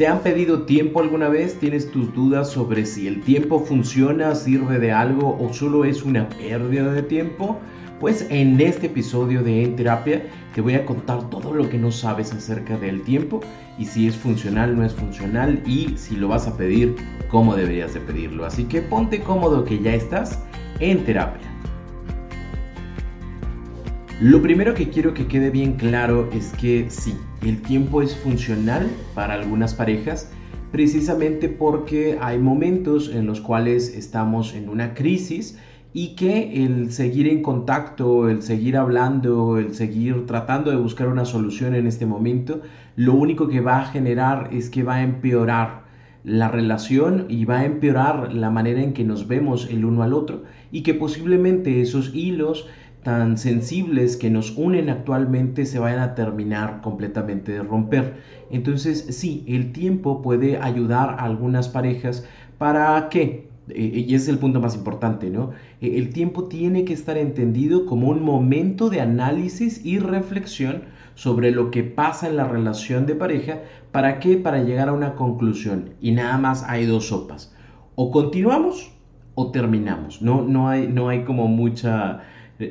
¿Te han pedido tiempo alguna vez? ¿Tienes tus dudas sobre si el tiempo funciona, sirve de algo o solo es una pérdida de tiempo? Pues en este episodio de En Terapia te voy a contar todo lo que no sabes acerca del tiempo y si es funcional, no es funcional y si lo vas a pedir, cómo deberías de pedirlo. Así que ponte cómodo que ya estás en terapia. Lo primero que quiero que quede bien claro es que sí, el tiempo es funcional para algunas parejas precisamente porque hay momentos en los cuales estamos en una crisis y que el seguir en contacto, el seguir hablando, el seguir tratando de buscar una solución en este momento, lo único que va a generar es que va a empeorar la relación y va a empeorar la manera en que nos vemos el uno al otro y que posiblemente esos hilos tan sensibles que nos unen actualmente se vayan a terminar completamente de romper. Entonces sí, el tiempo puede ayudar a algunas parejas para que eh, y ese es el punto más importante, ¿no? Eh, el tiempo tiene que estar entendido como un momento de análisis y reflexión sobre lo que pasa en la relación de pareja. ¿Para qué? Para llegar a una conclusión. Y nada más hay dos sopas. O continuamos o terminamos. No, no, hay, no hay como mucha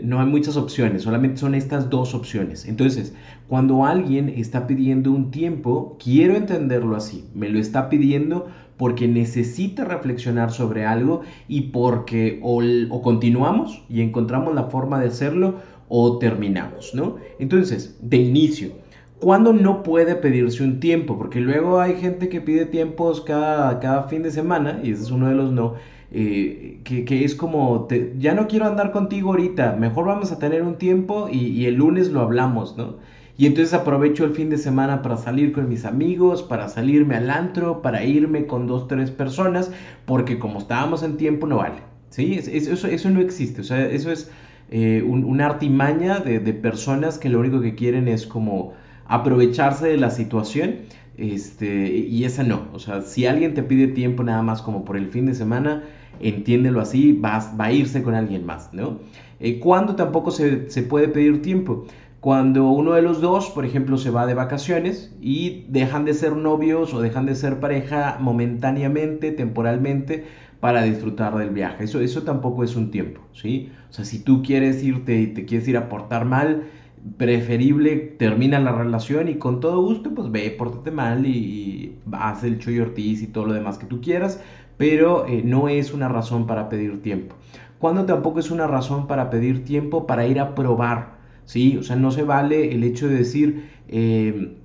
no hay muchas opciones, solamente son estas dos opciones. Entonces, cuando alguien está pidiendo un tiempo, quiero entenderlo así, me lo está pidiendo porque necesita reflexionar sobre algo y porque o, continuamos y encontramos la forma de hacerlo o terminamos, ¿no? Entonces, de inicio, ¿cuándo no puede pedirse un tiempo? Porque luego hay gente que pide tiempos cada, cada fin de semana y ese es uno de los no eh, que, es como, ya no quiero andar contigo ahorita, mejor vamos a tener un tiempo y, el lunes lo hablamos, ¿no? Y entonces aprovecho el fin de semana para salir con mis amigos, para salirme al antro, para irme con dos, tres personas, porque como estábamos en tiempo no vale, ¿sí? Eso, eso no existe, o sea, eso es eh, una artimaña de, de personas que lo único que quieren es como aprovecharse de la situación este, y esa no, o sea, si alguien te pide tiempo nada más como por el fin de semana, entiéndelo así, va, va a irse con alguien más, ¿no? Eh, ¿Cuándo tampoco se, se puede pedir tiempo? Cuando uno de los dos, por ejemplo, se va de vacaciones y dejan de ser novios o dejan de ser pareja momentáneamente, temporalmente, para disfrutar del viaje. Eso, eso tampoco es un tiempo, ¿sí? O sea, si tú quieres irte y te quieres ir a portar mal, preferible termina la relación y con todo gusto, pues ve, pórtate mal y, y haz el Chuy Ortiz y todo lo demás que tú quieras, pero eh, no es una razón para pedir tiempo. Cuando tampoco es una razón para pedir tiempo para ir a probar, ¿sí? O sea, no se vale el hecho de decir, eh,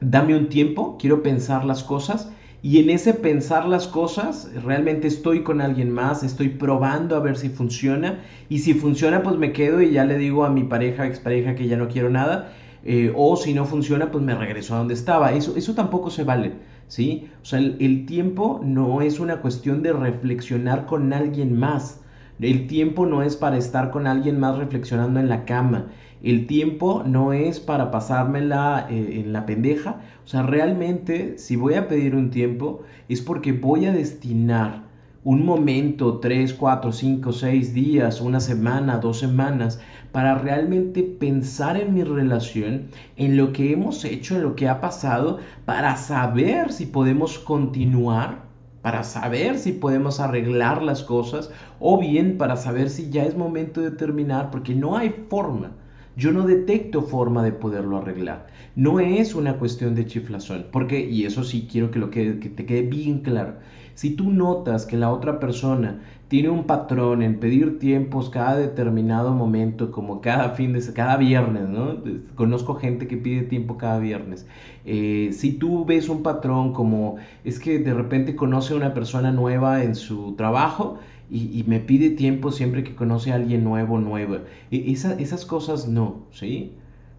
dame un tiempo, quiero pensar las cosas. Y en ese pensar las cosas, realmente estoy con alguien más, estoy probando a ver si funciona. Y si funciona, pues me quedo y ya le digo a mi pareja, expareja, que ya no quiero nada. Eh, o si no funciona, pues me regreso a donde estaba. Eso, eso tampoco se vale. ¿Sí? O sea, el, tiempo no es una cuestión de reflexionar con alguien más. El tiempo no es para estar con alguien más reflexionando en la cama. El tiempo no es para pasármela eh, en la pendeja. O sea, realmente, si voy a pedir un tiempo, es porque voy a destinar un momento, tres, cuatro, cinco, seis días, una semana, dos semanas, para realmente pensar en mi relación, en lo que hemos hecho, en lo que ha pasado, para saber si podemos continuar, para saber si podemos arreglar las cosas, o bien para saber si ya es momento de terminar, porque no hay forma. Yo no detecto forma de poderlo arreglar. No es una cuestión de chiflazón, porque, y eso sí quiero que, lo que, que te quede bien claro, si tú notas que la otra persona tiene un patrón en pedir tiempos cada determinado momento, como cada fin de cada viernes, ¿no? Conozco gente que pide tiempo cada viernes. Eh, si tú ves un patrón como es que de repente conoce a una persona nueva en su trabajo y, me pide tiempo siempre que conoce a alguien nuevo, nueva. E, esas cosas no, ¿sí?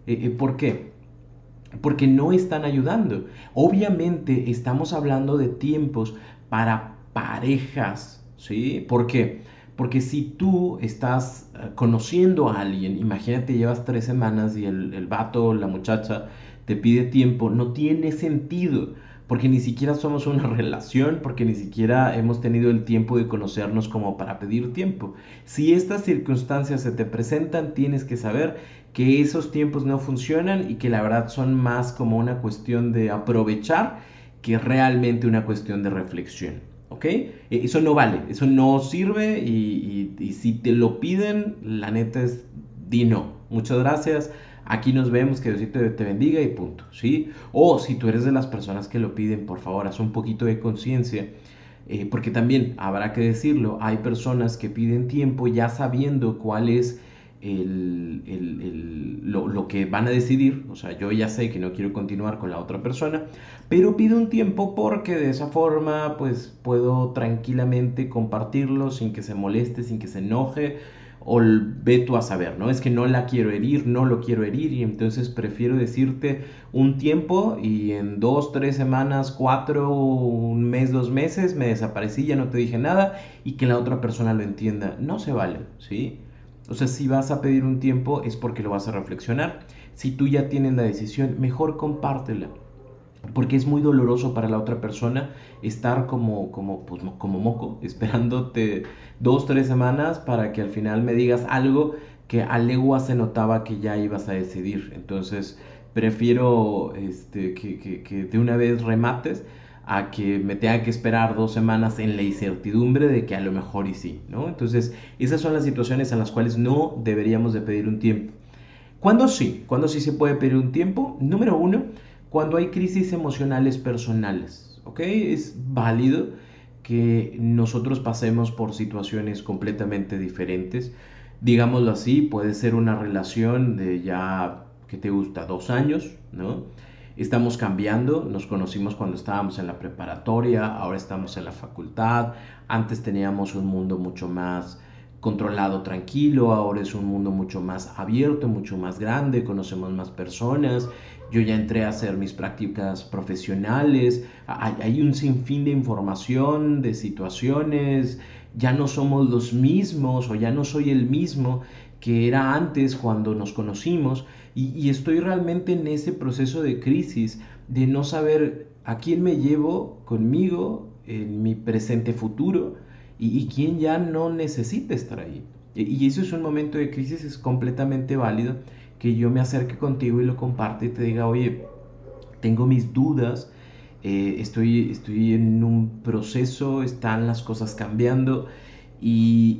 E, e, ¿Por qué? Porque no están ayudando. Obviamente estamos hablando de tiempos para parejas, ¿sí? ¿Por qué? Porque si tú estás eh, conociendo a alguien, imagínate, llevas tres semanas y el, el vato, la muchacha, te pide tiempo, no tiene sentido porque ni siquiera somos una relación, porque ni siquiera hemos tenido el tiempo de conocernos como para pedir tiempo. Si estas circunstancias se te presentan, tienes que saber que esos tiempos no funcionan y que la verdad son más como una cuestión de aprovechar que realmente una cuestión de reflexión. ¿Ok? E, eso no vale, eso no sirve y, y si te lo piden, la neta es di no. Muchas gracias aquí nos vemos, que Diosito te bendiga y punto, ¿sí? O si tú eres de las personas que lo piden, por favor, haz un poquito de conciencia, eh, porque también habrá que decirlo, hay personas que piden tiempo ya sabiendo cuál es el, lo, lo, que van a decidir, o sea, yo ya sé que no quiero continuar con la otra persona, pero pido un tiempo porque de esa forma pues puedo tranquilamente compartirlo sin que se moleste, sin que se enoje, o ve tú a saber, ¿no? Es que no la quiero herir, no lo quiero herir y entonces prefiero decirte un tiempo y en dos, tres semanas, cuatro, un mes, dos meses me desaparecí, ya no te dije nada y que la otra persona lo entienda. No se vale, ¿sí? O sea, si vas a pedir un tiempo es porque lo vas a reflexionar. Si tú ya tienes la decisión, mejor compártela porque es muy doloroso para la otra persona estar como, como, pues, como moco, esperándote dos, tres semanas para que al final me digas algo que a legua se notaba que ya ibas a decidir. Entonces, prefiero este, que, que, que de una vez remates a que me tenga que esperar dos semanas en la incertidumbre de que a lo mejor y sí, ¿no? Entonces, esas son las situaciones en las cuales no deberíamos de pedir un tiempo. ¿Cuándo sí? ¿Cuándo sí se puede pedir un tiempo? Número uno, cuando hay crisis emocionales personales. ¿Ok? Es válido que nosotros pasemos por situaciones completamente diferentes. Digámoslo así, puede ser una relación de ya, que te gusta? Dos años, ¿no? Estamos cambiando, nos conocimos cuando estábamos en la preparatoria, ahora estamos en la facultad, antes teníamos un mundo mucho más controlado, tranquilo, ahora es un mundo mucho más abierto, mucho más grande, conocemos más personas, yo ya entré a hacer mis prácticas profesionales, hay, un sinfín de información, de situaciones, ya no somos los mismos o ya no soy el mismo que era antes cuando nos conocimos. Y, estoy realmente en ese proceso de crisis de no saber a quién me llevo conmigo en mi presente futuro y, quién ya no necesita estar ahí. y eso es un momento de crisis, es completamente válido que yo me acerque contigo y lo comparte y te diga, oye, tengo mis dudas, eh, estoy, estoy en un proceso, están las cosas cambiando y,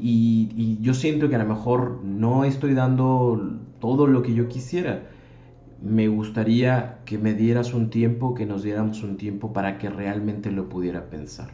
y, yo siento que a lo mejor no estoy dando todo lo que yo quisiera. Me gustaría que me dieras un tiempo, que nos diéramos un tiempo para que realmente lo pudiera pensar.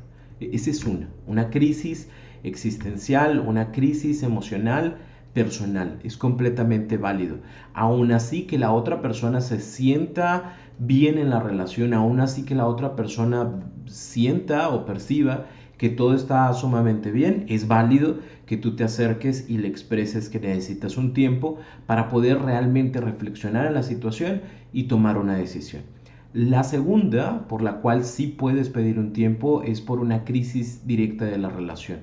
Esa es una, una crisis existencial, una crisis emocional personal, es completamente válido. Aún así que la otra persona se sienta bien en la relación, aún así que la otra persona sienta o perciba que todo está sumamente bien, es válido que tú te acerques y le expreses que necesitas un tiempo para poder realmente reflexionar en la situación y tomar una decisión. La segunda, por la cual sí puedes pedir un tiempo, es por una crisis directa de la relación.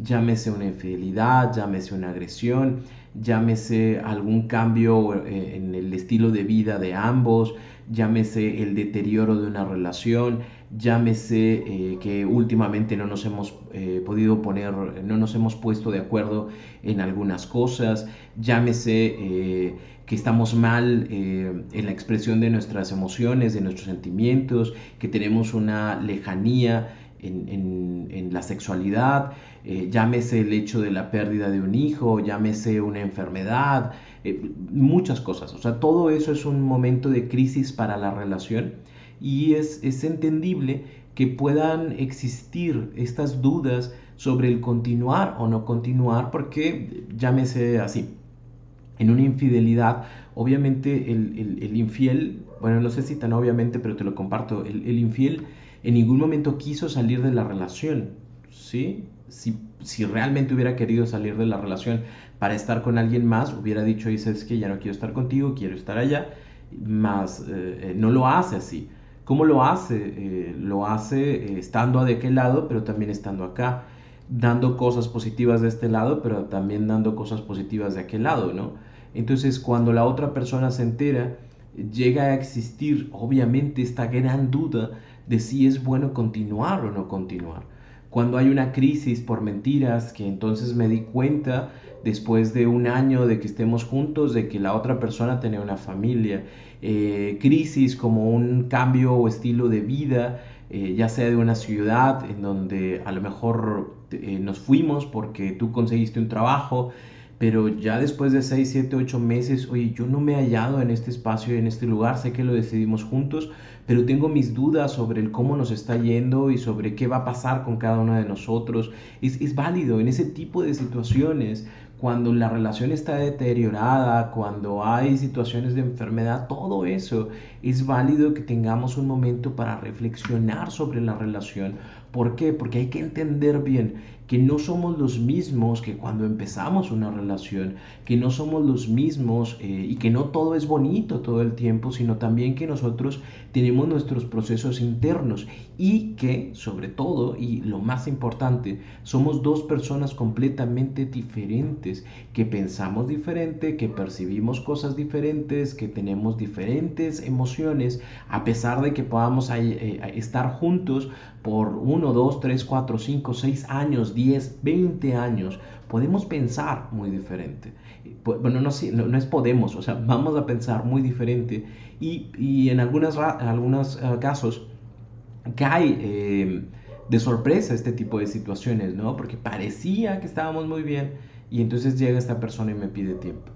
Llámese una infidelidad, llámese una agresión, llámese algún cambio eh, en el estilo de vida de ambos, llámese el deterioro de una relación, llámese eh, que últimamente no nos hemos eh, podido poner, no nos hemos puesto de acuerdo en algunas cosas, llámese que estamos mal en la expresión de nuestras emociones, de nuestros sentimientos, que tenemos una lejanía en, la sexualidad, eh, llámese el hecho de la pérdida de un hijo, llámese una enfermedad, eh, muchas cosas. O sea, todo eso es un momento de crisis para la relación y es, es entendible que puedan existir estas dudas sobre el continuar o no continuar, porque llámese así. En una infidelidad, obviamente el, infiel, bueno, no sé si tan obviamente, pero te lo comparto, el, el infiel en ningún momento quiso salir de la relación, ¿sí? Si, si, realmente hubiera querido salir de la relación para estar con alguien más, hubiera dicho, es que ya no quiero estar contigo, quiero estar allá, más eh, no lo hace así. ¿Cómo lo hace? lo hace estando de aquel lado, pero también estando acá, dando cosas positivas de este lado, pero también dando cosas positivas de aquel lado, ¿no? Entonces, cuando la otra persona se entera, llega a existir obviamente esta gran duda de si es bueno continuar o no continuar. Cuando hay una crisis por mentiras, que entonces me di cuenta después de un año de que estemos juntos, de que la otra persona tenía una familia, eh, crisis como un cambio o estilo de vida, eh, ya sea de una ciudad en donde a lo mejor eh, nos fuimos porque tú conseguiste un trabajo, pero ya después de 6, 7, 8 meses, oye, yo no me he hallado en este espacio, en este lugar, sé que lo decidimos juntos, pero tengo mis dudas sobre el cómo nos está yendo y sobre qué va a pasar con cada uno de nosotros. Es, es válido en ese tipo de situaciones cuando la relación está deteriorada, cuando hay situaciones de enfermedad, todo eso es válido que tengamos un momento para reflexionar sobre la relación. ¿Por qué? Porque hay que entender bien que no somos los mismos que cuando empezamos una relación, que no somos los mismos eh, y que no todo es bonito todo el tiempo, sino también que nosotros tenemos nuestros procesos internos y que, sobre todo, y lo más importante, somos dos personas completamente diferentes, que pensamos diferente, que percibimos cosas diferentes, que tenemos diferentes emociones, a pesar de que podamos eh, estar juntos por 1, 2, 3, 4, 5, 6 años, 10, 20 años, podemos pensar muy diferente. Bueno, no, no, es podemos, o sea, vamos a pensar muy diferente y, en algunas, algunos eh, casos cae eh, de sorpresa este tipo de situaciones, ¿no? Porque parecía que estábamos muy bien y entonces llega esta persona y me pide tiempo.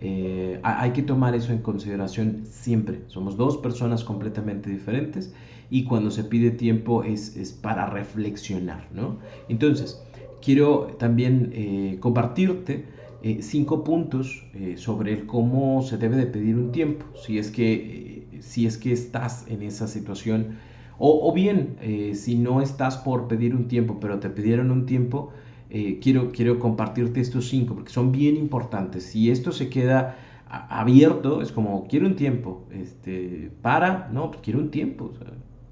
Eh, hay que tomar eso en consideración siempre. Somos dos personas completamente diferentes y cuando se pide tiempo es, es para reflexionar, ¿no? Entonces, quiero también eh, compartirte eh, cinco puntos sobre el cómo se debe de pedir un tiempo, si es que, si es que estás en esa situación, o, o bien, si no estás por pedir un tiempo, pero te pidieron un tiempo, eh, quiero, quiero compartirte estos cinco porque son bien importantes. Si esto se queda abierto, es como, quiero un tiempo, este, para, no, pues quiero un tiempo,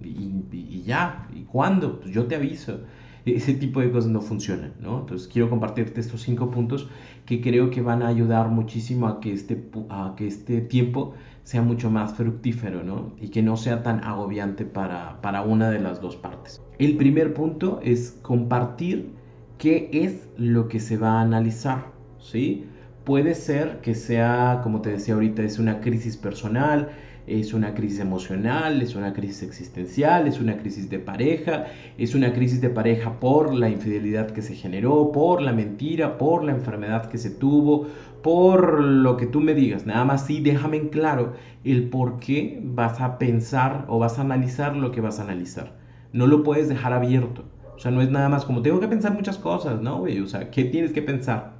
y, ya, ¿y cuándo? Pues yo te aviso. Ese tipo de cosas no funcionan, ¿no? Entonces quiero compartirte estos cinco puntos que creo que van a ayudar muchísimo a que este, a que este tiempo sea mucho más fructífero, ¿no? Y que no sea tan agobiante para, para una de las dos partes. El primer punto es compartir qué es lo que se va a analizar, ¿sí? Puede ser que sea, como te decía ahorita, es una crisis personal, es una crisis emocional, es una crisis existencial, es una crisis de pareja, es una crisis de pareja por la infidelidad que se generó, por la mentira, por la enfermedad que se tuvo, por lo que tú me digas. Nada más sí, déjame en claro el por qué vas a pensar o vas a analizar lo que vas a analizar. No lo puedes dejar abierto. O sea, no es nada más como tengo que pensar muchas cosas, ¿no, güey? O sea, ¿qué tienes que pensar?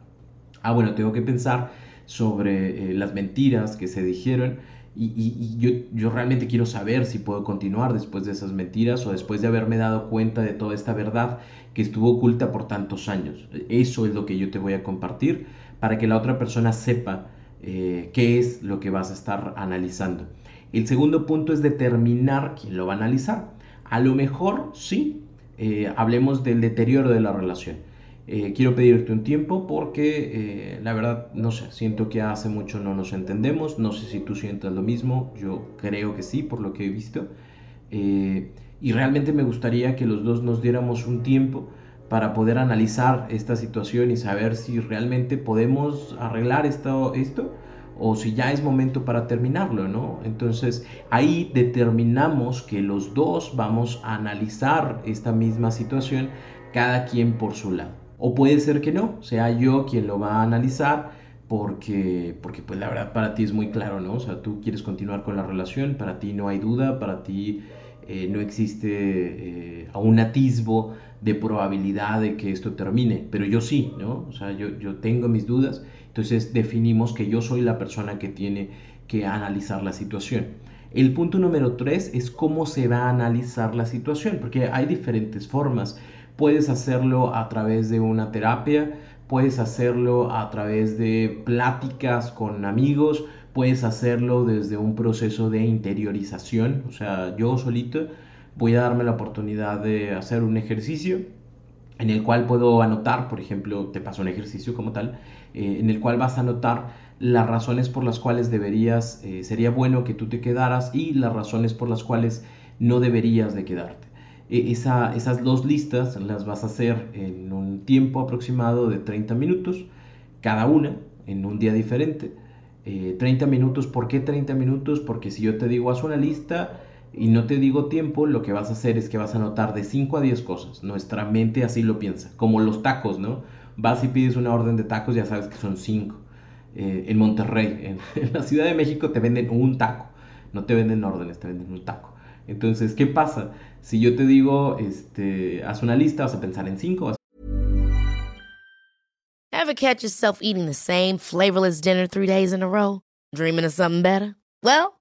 Ah, bueno, tengo que pensar sobre eh, las mentiras que se dijeron y, yo, yo, realmente quiero saber si puedo continuar después de esas mentiras o después de haberme dado cuenta de toda esta verdad que estuvo oculta por tantos años. Eso es lo que yo te voy a compartir para que la otra persona sepa eh, qué es lo que vas a estar analizando. El segundo punto es determinar quién lo va a analizar. A lo mejor sí, eh, hablemos del deterioro de la relación. Eh, quiero pedirte un tiempo porque eh, la verdad, no sé, siento que hace mucho no nos entendemos, no sé si tú sientas lo mismo, yo creo que sí, por lo que he visto. y realmente me gustaría que los dos nos diéramos un tiempo para poder analizar esta situación y saber si realmente podemos arreglar esto, esto o si ya es momento para terminarlo, ¿no? Entonces ahí determinamos que los dos vamos a analizar esta misma situación, cada quien por su lado. O puede ser que no, sea yo quien lo va a analizar porque, porque pues la verdad para ti es muy claro, ¿no? O sea, tú quieres continuar con la relación, para ti no hay duda, para ti eh, no existe eh, un atisbo de probabilidad de que esto termine, pero yo sí, ¿no? O sea, yo, yo tengo mis dudas entonces definimos que yo soy la persona que tiene que analizar la situación. El punto número tres es cómo se va a analizar la situación, porque hay diferentes formas. Puedes hacerlo a través de una terapia, puedes hacerlo a través de pláticas con amigos, puedes hacerlo desde un proceso de interiorización, o sea, yo solito voy a darme la oportunidad de hacer un ejercicio en el cual puedo anotar, por ejemplo, te paso un ejercicio como tal, eh, en el cual vas a anotar las razones por las cuales deberías, eh, sería bueno que tú te quedaras y las razones por las cuales no deberías de quedarte. E, esas dos listas las vas a hacer en un tiempo aproximado de 30 minutos, cada una, en un día diferente. 30 eh, minutos, ¿por qué 30 minutos? Porque si yo te digo haz una lista, y no te digo tiempo, lo que vas a hacer es que vas a anotar de 5 a 10 cosas. Nuestra mente así lo piensa, como los tacos, ¿no? Vas y pides una orden de tacos, ya sabes que son 5. Eh, en Monterrey, en, la Ciudad de México te venden un taco, no te venden órdenes, te venden un taco. Entonces, ¿qué pasa? Si yo te digo, este, haz una lista, vas a pensar en 5. Vas... Ever flavorless dinner? Dreaming of something better? Well,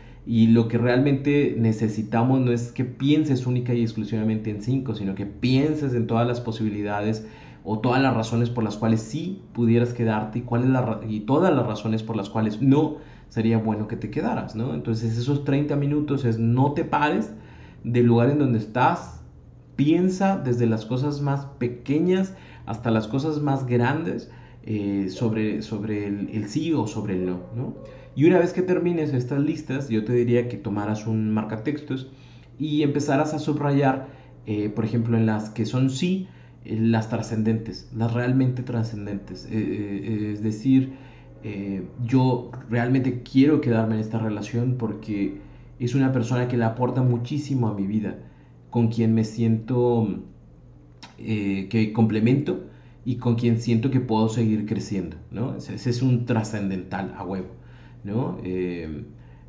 Y lo que realmente necesitamos no es que pienses única y exclusivamente en cinco, sino que pienses en todas las posibilidades o todas las razones por las cuales sí pudieras quedarte y, cuál y todas las razones por las cuales no sería bueno que te quedaras, ¿no? Entonces esos 30 minutos es no te pares del lugar en donde estás, piensa desde las cosas más pequeñas hasta las cosas más grandes eh, sobre, sobre el, el, sí o sobre el no, ¿no? Y una vez que termines estas listas, yo te diría que tomaras un marcatextos y empezaras a subrayar, eh, por ejemplo, en las que son sí, eh, las trascendentes, las realmente trascendentes. Eh, es decir, yo realmente quiero quedarme en esta relación porque es una persona que le aporta muchísimo a mi vida, con quien me siento que complemento y con quien siento que puedo seguir creciendo, ¿no? Ese es un trascendental a huevo. ¿No? Eh,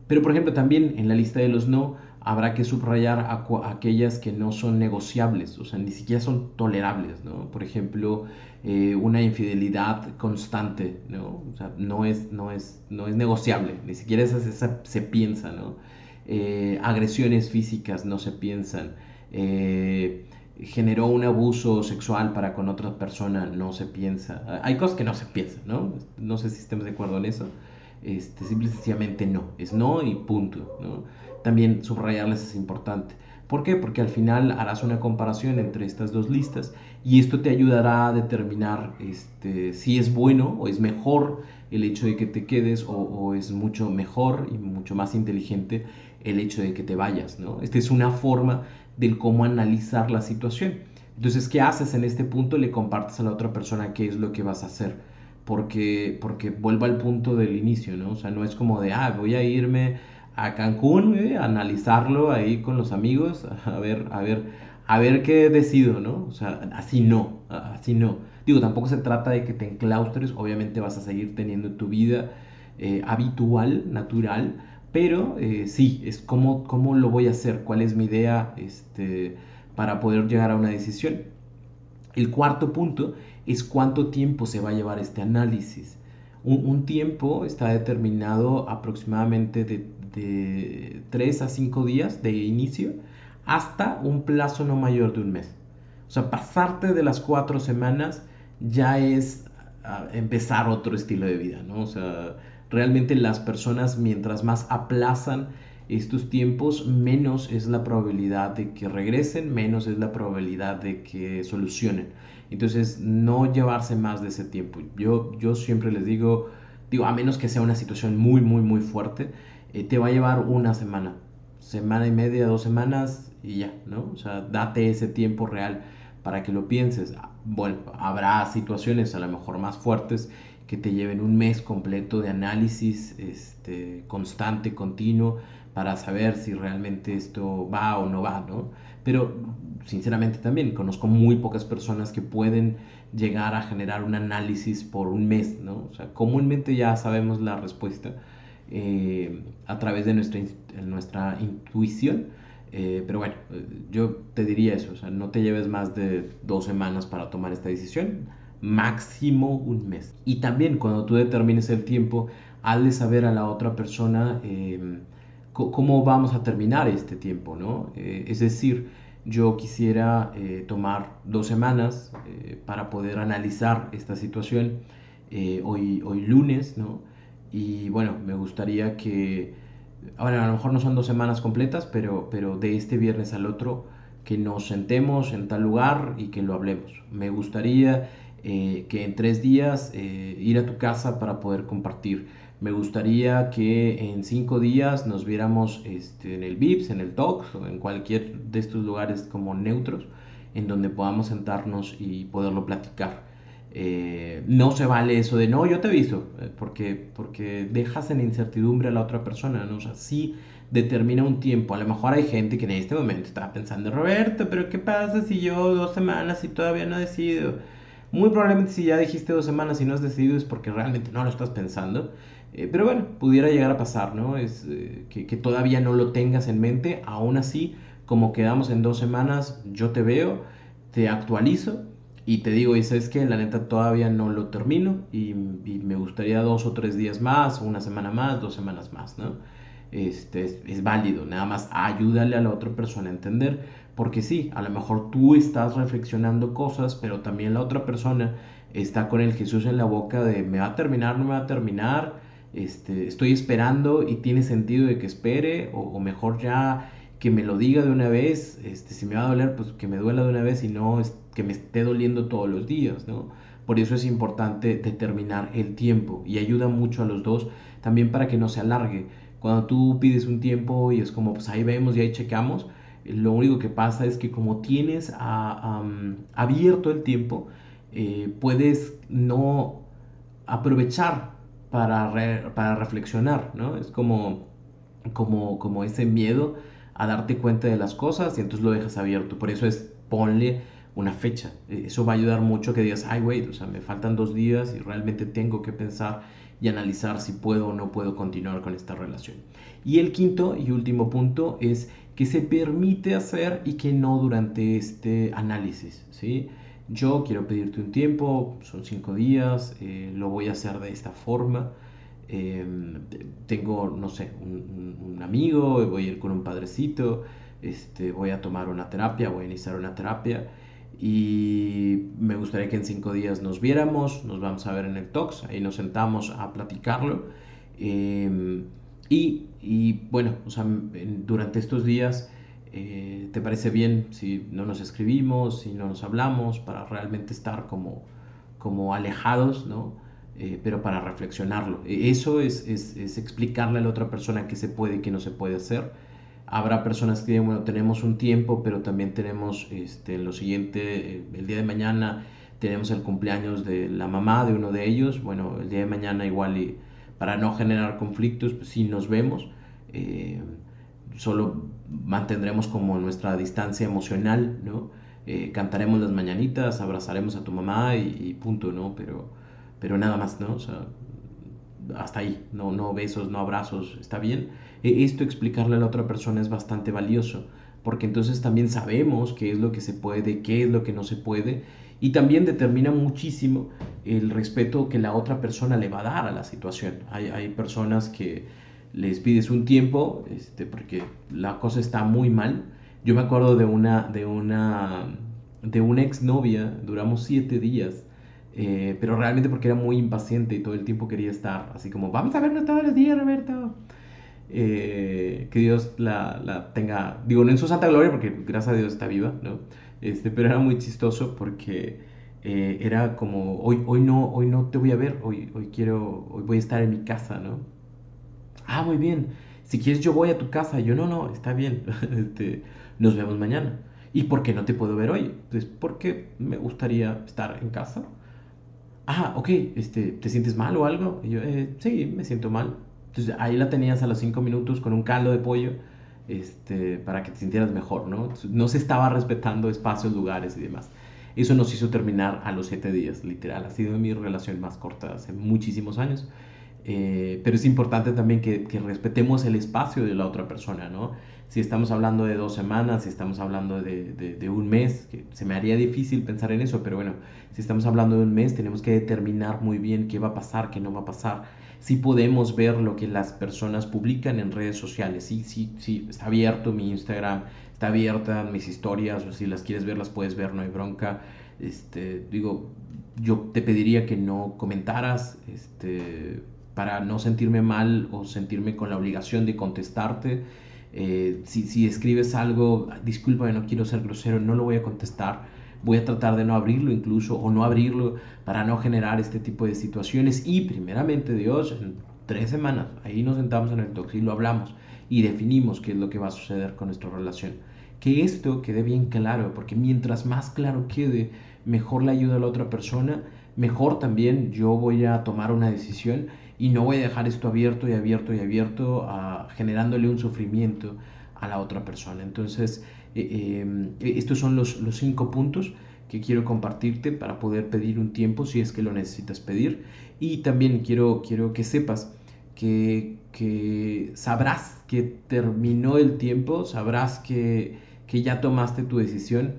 pero por ejemplo también en la lista de los no habrá que subrayar aquellas que no son negociables, o sea, ni siquiera son tolerables, ¿no? Por ejemplo, eh, una infidelidad constante, ¿no? O sea, no es, no es, no es negociable, ni siquiera se piensa, ¿no? Eh, agresiones físicas no se piensan. generó un abuso sexual para con otra persona, no se piensa. Hay cosas que no se piensan, ¿no? No sé si estemos de acuerdo en eso este, simple y sencillamente no, es no y punto. ¿no? También subrayarles es importante. ¿Por qué? Porque al final harás una comparación entre estas dos listas y esto te ayudará a determinar este, si es bueno o es mejor el hecho de que te quedes o, es mucho mejor y mucho más inteligente el hecho de que te vayas. ¿no? Esta es una forma del cómo analizar la situación. Entonces, ¿qué haces en este punto? Le compartes a la otra persona qué es lo que vas a hacer porque, porque vuelvo al punto del inicio, ¿no? O sea, no es como de, ah, voy a irme a Cancún, a analizarlo ahí con los amigos, a ver, a ver, a ver qué decido, ¿no? O sea, así no, así no. Digo, tampoco se trata de que te enclaustres, obviamente vas a seguir teniendo tu vida eh, habitual, natural, pero eh, sí, es cómo, cómo lo voy a hacer, cuál es mi idea este, para poder llegar a una decisión. El cuarto punto es cuánto tiempo se va a llevar este análisis. Un, tiempo está determinado aproximadamente de, de 3 a 5 días de inicio hasta un plazo no mayor de un mes. O sea, pasarte de las cuatro semanas ya es ah, empezar otro estilo de vida, ¿no? O sea, realmente las personas mientras más aplazan estos tiempos, menos es la probabilidad de que regresen, menos es la probabilidad de que solucionen. Entonces, no llevarse más de ese tiempo. Yo, yo siempre les digo, digo, a menos que sea una situación muy, muy, muy fuerte, eh, te va a llevar una semana, semana y media, dos semanas y ya, ¿no? O sea, date ese tiempo real para que lo pienses. Bueno, habrá situaciones a lo mejor más fuertes que te lleven un mes completo de análisis este, constante, continuo, para saber si realmente esto va o no va, ¿no? Pero sinceramente también conozco muy pocas personas que pueden llegar a generar un análisis por un mes, ¿no? O sea, comúnmente ya sabemos la respuesta. eh, a través de nuestra, nuestra intuición. Eh, pero bueno, yo te diría eso, o sea, no te lleves más de dos semanas para tomar esta decisión, máximo un mes. Y también cuando tú determines el tiempo, de saber a la otra persona cómo vamos a terminar este tiempo, ¿no? Eh, es decir, yo quisiera tomar dos semanas para poder analizar esta situación hoy, hoy lunes, ¿no? Y bueno, me gustaría que, ahora a lo mejor no son dos semanas completas, pero, pero de este viernes al otro, que nos sentemos en tal lugar y que lo hablemos. Me gustaría eh, que en tres días eh, ir a tu casa para poder compartir. Me gustaría que en cinco días nos viéramos este, en el VIPS, en el Talks o en cualquier de estos lugares como neutros, en donde podamos sentarnos y poderlo platicar. Eh, no se vale eso de no, yo te aviso, eh, porque, porque dejas en incertidumbre a la otra persona, ¿no? O sea, determina un tiempo. A lo mejor hay gente que en este momento está pensando, Roberto, pero ¿qué pasa si yo dos semanas y todavía no decido? Muy probablemente si ya dijiste dos semanas y no has decidido es porque realmente no lo estás pensando. Eh, pero bueno, pudiera llegar a pasar, ¿no? Es que, que todavía no lo tengas en mente. Aún así, como quedamos en dos semanas, yo te veo, te actualizo y te digo, y sabes que la neta todavía no lo termino y, me gustaría dos o tres días más, una semana más, dos semanas más, ¿no? Este, es, válido, nada más ayúdale a la otra persona a entender, porque sí, a lo mejor tú estás reflexionando cosas, pero también la otra persona está con el Jesús en la boca de me va a terminar, no me va a terminar, este, estoy esperando y tiene sentido de que espere, o, mejor ya que me lo diga de una vez, este, si me va a doler, pues que me duela de una vez y no que me esté doliendo todos los días, ¿no? Por eso es importante determinar el tiempo y ayuda mucho a los dos también para que no se alargue. Cuando tú pides un tiempo y es como, pues ahí vemos y ahí checamos, lo único que pasa es que como tienes abierto el tiempo, eh, puedes no aprovechar para, para reflexionar, ¿no? Es como, como, como ese miedo a darte cuenta de las cosas y entonces lo dejas abierto. Por eso es ponle una fecha. E, eso va a ayudar mucho que digas, ay, wait, o sea, me faltan dos días y realmente tengo que pensar y analizar si puedo o no puedo continuar con esta relación. Y el quinto y último punto es que se permite hacer y que no durante este análisis, ¿sí? Yo quiero pedirte un tiempo, son cinco días, eh, lo voy a hacer de esta forma. Em, tengo, no sé, un, amigo, voy a ir con un padrecito, este, voy a tomar una terapia, voy a iniciar una terapia y me gustaría que en cinco días nos viéramos, nos vamos a ver en el Talks, ahí nos sentamos a platicarlo. Em, y, y, bueno, o sea, durante estos días, eh, ¿te parece bien si no nos escribimos, si no nos hablamos, para realmente estar como, como alejados, ¿no? Eh, pero para reflexionarlo. E, eso es, es, explicarle a la otra persona qué se puede y qué no se puede hacer. Habrá personas que digan, bueno, tenemos un tiempo, pero también tenemos este, lo siguiente, eh, el día de mañana tenemos el cumpleaños de la mamá de uno de ellos. Bueno, el día de mañana igual y para no generar conflictos, pues sí nos vemos. Eh, solo mantendremos como nuestra distancia emocional, ¿no? cantaremos las mañanitas, abrazaremos a tu mamá y, punto, ¿no? Pero pero nada más, ¿no? Hasta ahí, no, no besos, no abrazos, está bien. E, esto explicarle a la otra persona es bastante valioso, porque entonces también sabemos qué es lo que se puede, qué es lo que no se puede, y también determina muchísimo el respeto que la otra persona le va a dar a la situación. Hay, hay personas que les pides un tiempo, este, porque la cosa está muy mal. Yo me acuerdo de una, de una, de una exnovia, duramos siete días, eh, pero realmente porque era muy impaciente y todo el tiempo quería estar así como, vamos a vernos todos los días, Roberto. Eh, que Dios la, la, tenga, digo, no en su santa gloria, porque gracias a Dios está viva, ¿no? Este, pero era muy chistoso porque eh, era como, hoy, hoy, no, hoy no te voy a ver, hoy, hoy quiero, hoy voy a estar en mi casa, ¿no? Ah, muy bien. Si quieres yo voy a tu casa. Yo no, no, está bien. este, nos vemos mañana. ¿Y por qué no te puedo ver hoy? Pues porque me gustaría estar en casa ah, ok, este, ¿te sientes mal o algo? Y yo, eh, sí, me siento mal. Entonces ahí la tenías a los cinco minutos con un caldo de pollo este, para que te sintieras mejor, ¿no? No se estaba respetando espacios, lugares y demás. Eso nos hizo terminar a los siete días, literal. Ha sido mi relación más corta hace muchísimos años. Eh, pero es importante también que, respetemos el espacio de la otra persona, ¿no? Si estamos hablando de dos semanas, si estamos hablando de, un mes, que se me haría difícil pensar en eso, pero bueno, si estamos hablando de un mes, tenemos que determinar muy bien qué va a pasar, qué no va a pasar. Si podemos ver lo que las personas publican en redes sociales, sí, sí, sí, está abierto mi Instagram, está abierta mis historias, o si las quieres ver, las puedes ver, no hay bronca. Este, digo, yo te pediría que no comentaras, este, para no sentirme mal o sentirme con la obligación de contestarte. Eh, si, si, escribes algo, disculpa, no quiero ser grosero, no lo voy a contestar. Voy a tratar de no abrirlo incluso o no abrirlo para no generar este tipo de situaciones. Y primeramente Dios, en tres semanas, ahí nos sentamos en el talk y lo hablamos y definimos qué es lo que va a suceder con nuestra relación. Que esto quede bien claro, porque mientras más claro quede, mejor le ayuda a la otra persona, mejor también yo voy a tomar una decisión y no voy a dejar esto abierto y abierto y abierto generándole un sufrimiento a la otra persona. Entonces, eh, eh, estos son los, los, cinco puntos que quiero compartirte para poder pedir un tiempo si es que lo necesitas pedir. Y también quiero, quiero que sepas que, que sabrás que terminó el tiempo, sabrás que, que, ya tomaste tu decisión,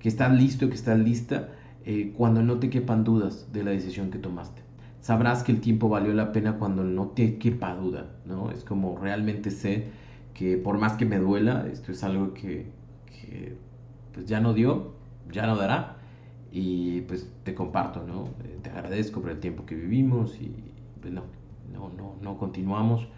que estás listo, que estás lista, eh, cuando no te quepan dudas de la decisión que tomaste sabrás que el tiempo valió la pena cuando no te quepa duda, ¿no? Es como realmente sé que por más que me duela, esto es algo que, pues ya no dio, ya no dará y pues te comparto, ¿no? Eh, te agradezco por el tiempo que vivimos y pues no, no, no, no continuamos.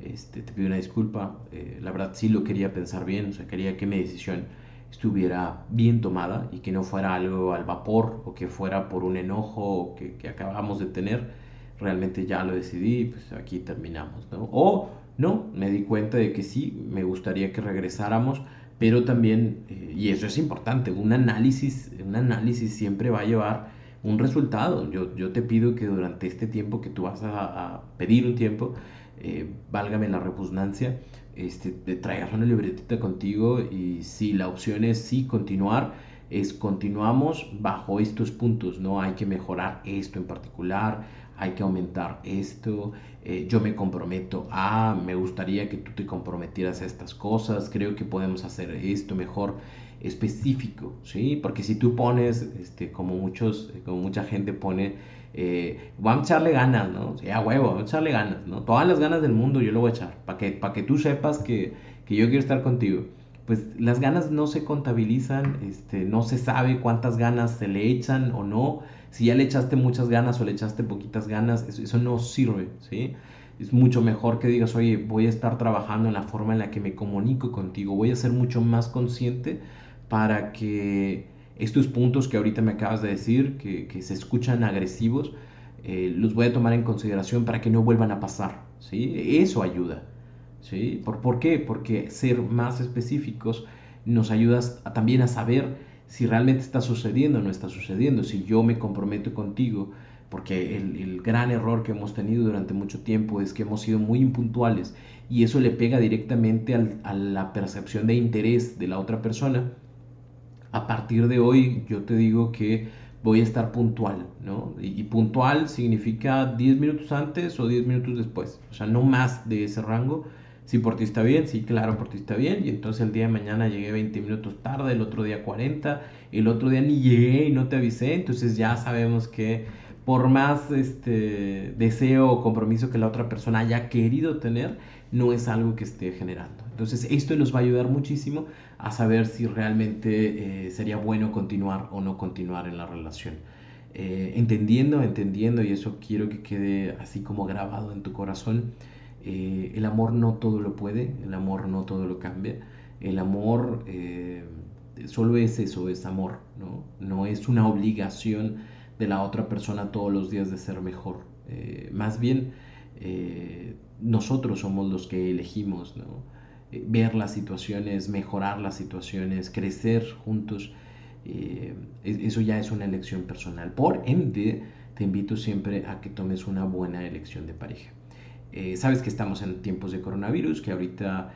Este, te pido una disculpa, eh, la verdad sí lo quería pensar bien, o sea, quería que mi decisión estuviera bien tomada y que no fuera algo al vapor o que fuera por un enojo que, que acabamos de tener. Realmente ya lo decidí, pues aquí terminamos. O no, me di cuenta de que sí, me gustaría que regresáramos, pero también, eh, y eso es importante, un análisis, un análisis siempre va a llevar un resultado. Yo, yo te pido que durante este tiempo que tú vas a, a pedir un tiempo, eh, válgame la repugnancia, este, te traigas una libretita contigo y si la opción es sí continuar, es continuamos bajo estos puntos, ¿no? Hay que mejorar esto en particular, hay que aumentar esto, eh, yo me comprometo a, me gustaría que tú te comprometieras a estas cosas, creo que podemos hacer esto mejor específico, ¿sí? Porque si tú pones, este, como muchos, como mucha gente pone, eh, vamos a echarle ganas, ¿no? O huevo, vamos a echarle ganas, ¿no? Todas las ganas del mundo yo lo voy a echar, para que, para que tú sepas que, que, yo quiero estar contigo. Pues las ganas no se contabilizan, este, no se sabe cuántas ganas se le echan o no. Si ya le echaste muchas ganas o le echaste poquitas ganas, eso, eso no sirve, ¿sí? Es mucho mejor que digas, oye, voy a estar trabajando en la forma en la que me comunico contigo, voy a ser mucho más consciente para que estos puntos que ahorita me acabas de decir, que, se escuchan agresivos, eh, los voy a tomar en consideración para que no vuelvan a pasar. ¿sí? Eso ayuda. ¿sí? ¿Por, ¿Por qué? Porque ser más específicos nos ayuda también a saber si realmente está sucediendo o no está sucediendo. Si yo me comprometo contigo, porque el, gran error que hemos tenido durante mucho tiempo es que hemos sido muy impuntuales y eso le pega directamente a la percepción de interés de la otra persona a partir de hoy yo te digo que voy a estar puntual, ¿no? Y, puntual significa 10 minutos antes o 10 minutos después, o sea, no más de ese rango. Si por ti está bien, sí, claro, por ti está bien. Y entonces el día de mañana llegué 20 minutos tarde, el otro día 40, el otro día ni llegué y no te avisé. Entonces ya sabemos que por más este, deseo o compromiso que la otra persona haya querido tener, no es algo que esté generando. Entonces esto nos va a ayudar muchísimo a saber si realmente eh, sería bueno continuar o no continuar en la relación. Eh, entendiendo, entendiendo, y eso quiero que quede así como grabado en tu corazón, eh, el amor no todo lo puede, el amor no todo lo cambia, el amor solo es eso, es amor, ¿no? no es una obligación de la otra persona todos los días de ser mejor. más bien, nosotros somos los que elegimos, ¿no? Eh, ver las situaciones, mejorar las situaciones, crecer juntos. Eh, eso ya es una elección personal. Por ende, te invito siempre a que tomes una buena elección de pareja. Eh, sabes que estamos en tiempos de coronavirus, que ahorita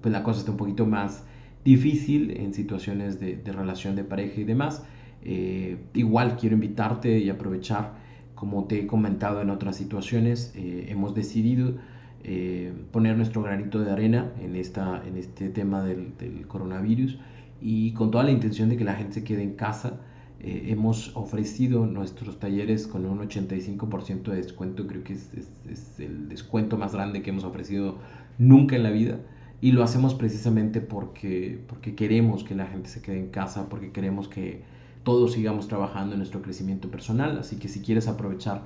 pues la cosa está un poquito más difícil en situaciones de, de relación de pareja y demás. igual quiero invitarte y aprovechar como te he comentado en otras situaciones, eh, hemos decidido eh, poner nuestro granito de arena en, esta, en este tema del, coronavirus. Y con toda la intención de que la gente se quede en casa. Eh, hemos ofrecido nuestros talleres con un 85% de descuento, creo que es, es, el descuento más grande que hemos ofrecido nunca en la vida. Y lo hacemos precisamente porque, porque queremos que la gente se quede en casa, porque queremos que todos sigamos trabajando en nuestro crecimiento personal, así que si quieres aprovechar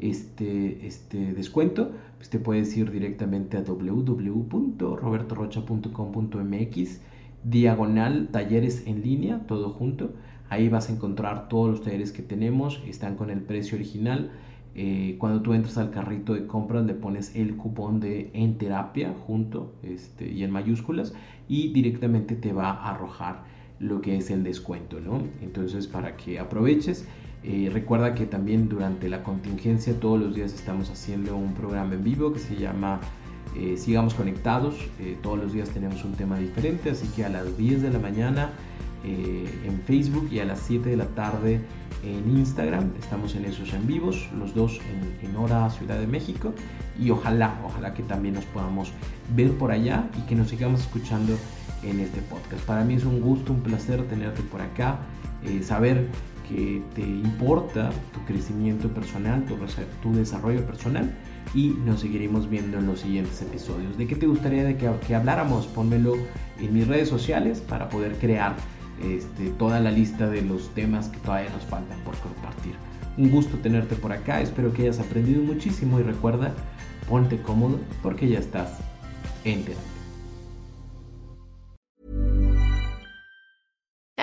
este, este descuento, pues te puedes ir directamente a www.robertorocha.com.mx diagonal talleres en línea, todo junto. Ahí vas a encontrar todos los talleres que tenemos, están con el precio original. Eh, cuando tú entras al carrito de compras le pones el cupón de en terapia junto este, y en mayúsculas y directamente te va a arrojar lo que es el descuento, ¿no? Entonces, para que aproveches, eh, recuerda que también durante la contingencia todos los días estamos haciendo un programa en vivo que se llama eh, Sigamos Conectados. Eh, todos los días tenemos un tema diferente, así que a las 10 de la mañana en Facebook y a las 7 de la tarde en Instagram. Estamos en esos en vivos, los dos en, hora Ciudad de México. Y ojalá, ojalá que también nos podamos ver por allá y que nos sigamos escuchando en este podcast. Para mí es un gusto, un placer tenerte por acá, saber que te importa tu crecimiento personal, tu, desarrollo personal y nos seguiremos viendo en los siguientes episodios. ¿De qué te gustaría de que, habláramos? Pónmelo en mis redes sociales para poder crear este, toda la lista de los temas que todavía nos faltan por compartir. Un gusto tenerte por acá, espero que hayas aprendido muchísimo y recuerda, ponte cómodo porque ya estás en